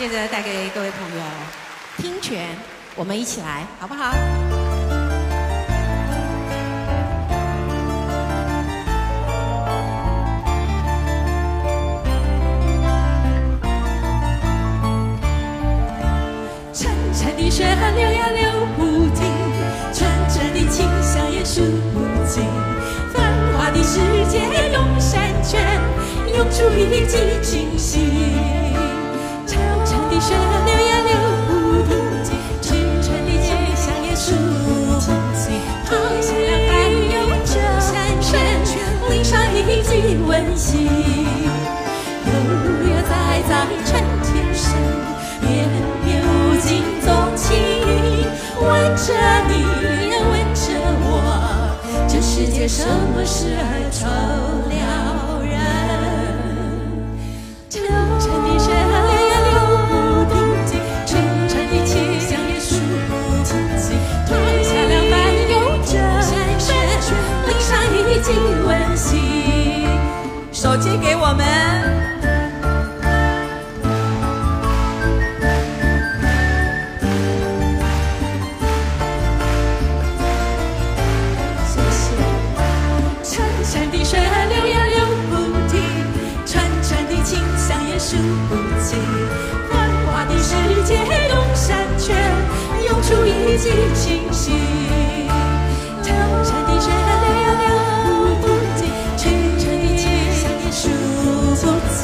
接着带给各位朋友听泉，我们一起来，好不好？潺潺的水流呀流不停，纯真的清香也数不尽。繁华的世界涌山泉，涌出一季清新。世界什么时候成了人？沉沉的水流呀流不停，沉沉的情香也数不尽。台下两岸有着山泉，淋上一季温馨。手机给我们。数不清，繁华的世界，东山却涌出一季清新。潺潺的水流流不尽，潺潺的琴声数不清。